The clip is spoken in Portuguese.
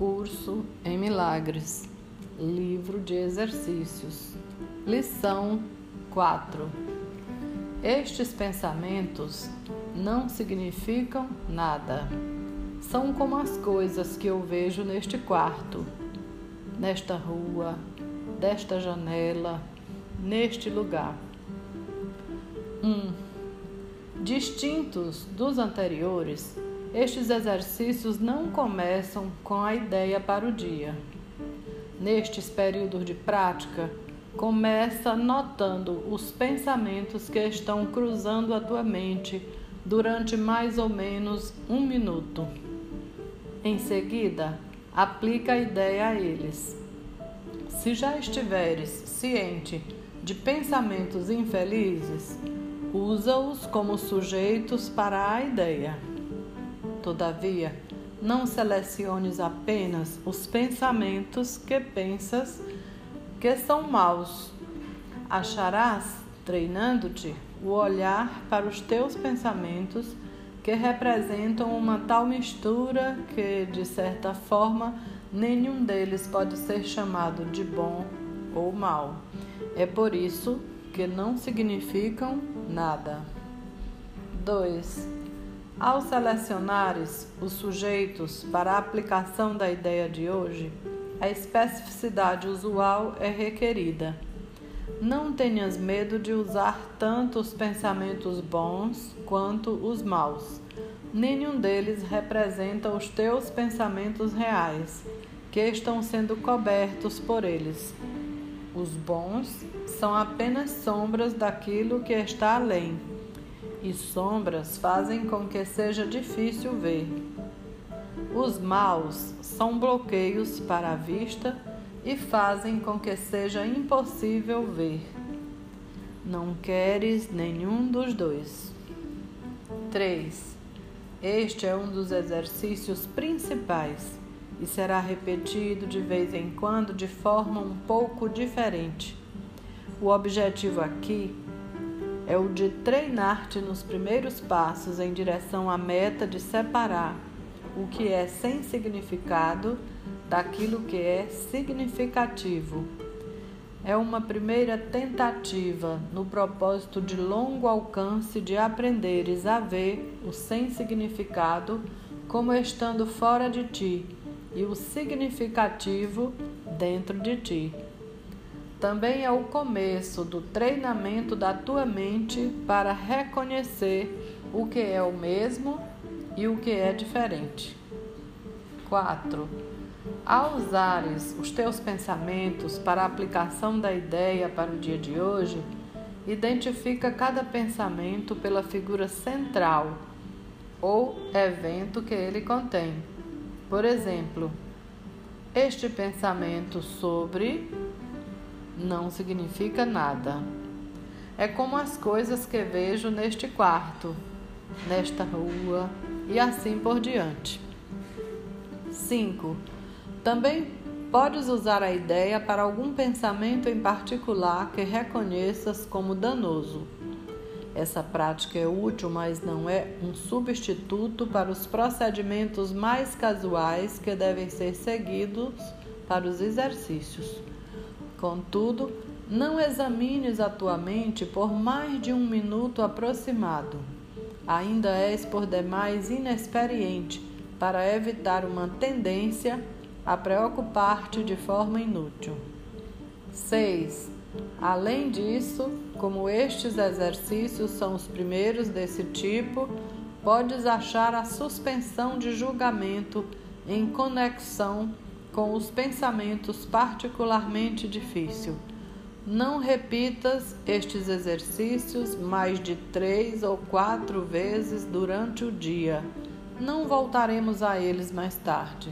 Curso em Milagres, Livro de Exercícios, Lição 4. Estes pensamentos não significam nada. São como as coisas que eu vejo neste quarto, nesta rua, desta janela, neste lugar. 1. Um, distintos dos anteriores, estes exercícios não começam com a ideia para o dia. Nestes períodos de prática, começa notando os pensamentos que estão cruzando a tua mente durante mais ou menos um minuto. Em seguida, aplica a ideia a eles. Se já estiveres ciente de pensamentos infelizes, usa-os como sujeitos para a ideia. Todavia, não seleciones apenas os pensamentos que pensas que são maus. Acharás, treinando-te, o olhar para os teus pensamentos que representam uma tal mistura que, de certa forma, nenhum deles pode ser chamado de bom ou mal. É por isso que não significam nada. 2. Ao selecionares os sujeitos para a aplicação da ideia de hoje, a especificidade usual é requerida. Não tenhas medo de usar tanto os pensamentos bons quanto os maus. Nenhum deles representa os teus pensamentos reais, que estão sendo cobertos por eles. Os bons são apenas sombras daquilo que está além e sombras fazem com que seja difícil ver. Os maus são bloqueios para a vista e fazem com que seja impossível ver. Não queres nenhum dos dois. 3. Este é um dos exercícios principais e será repetido de vez em quando de forma um pouco diferente. O objetivo aqui é o de treinar-te nos primeiros passos em direção à meta de separar o que é sem significado daquilo que é significativo. É uma primeira tentativa no propósito de longo alcance de aprenderes a ver o sem significado como estando fora de ti e o significativo dentro de ti também é o começo do treinamento da tua mente para reconhecer o que é o mesmo e o que é diferente. 4. Ao usares os teus pensamentos para a aplicação da ideia para o dia de hoje, identifica cada pensamento pela figura central ou evento que ele contém. Por exemplo, este pensamento sobre não significa nada. É como as coisas que vejo neste quarto, nesta rua e assim por diante. 5. Também podes usar a ideia para algum pensamento em particular que reconheças como danoso. Essa prática é útil, mas não é um substituto para os procedimentos mais casuais que devem ser seguidos para os exercícios. Contudo, não examines a tua mente por mais de um minuto aproximado. Ainda és por demais inexperiente para evitar uma tendência a preocupar-te de forma inútil. 6. Além disso, como estes exercícios são os primeiros desse tipo, podes achar a suspensão de julgamento em conexão com os pensamentos particularmente difícil. Não repitas estes exercícios mais de três ou quatro vezes durante o dia. Não voltaremos a eles mais tarde.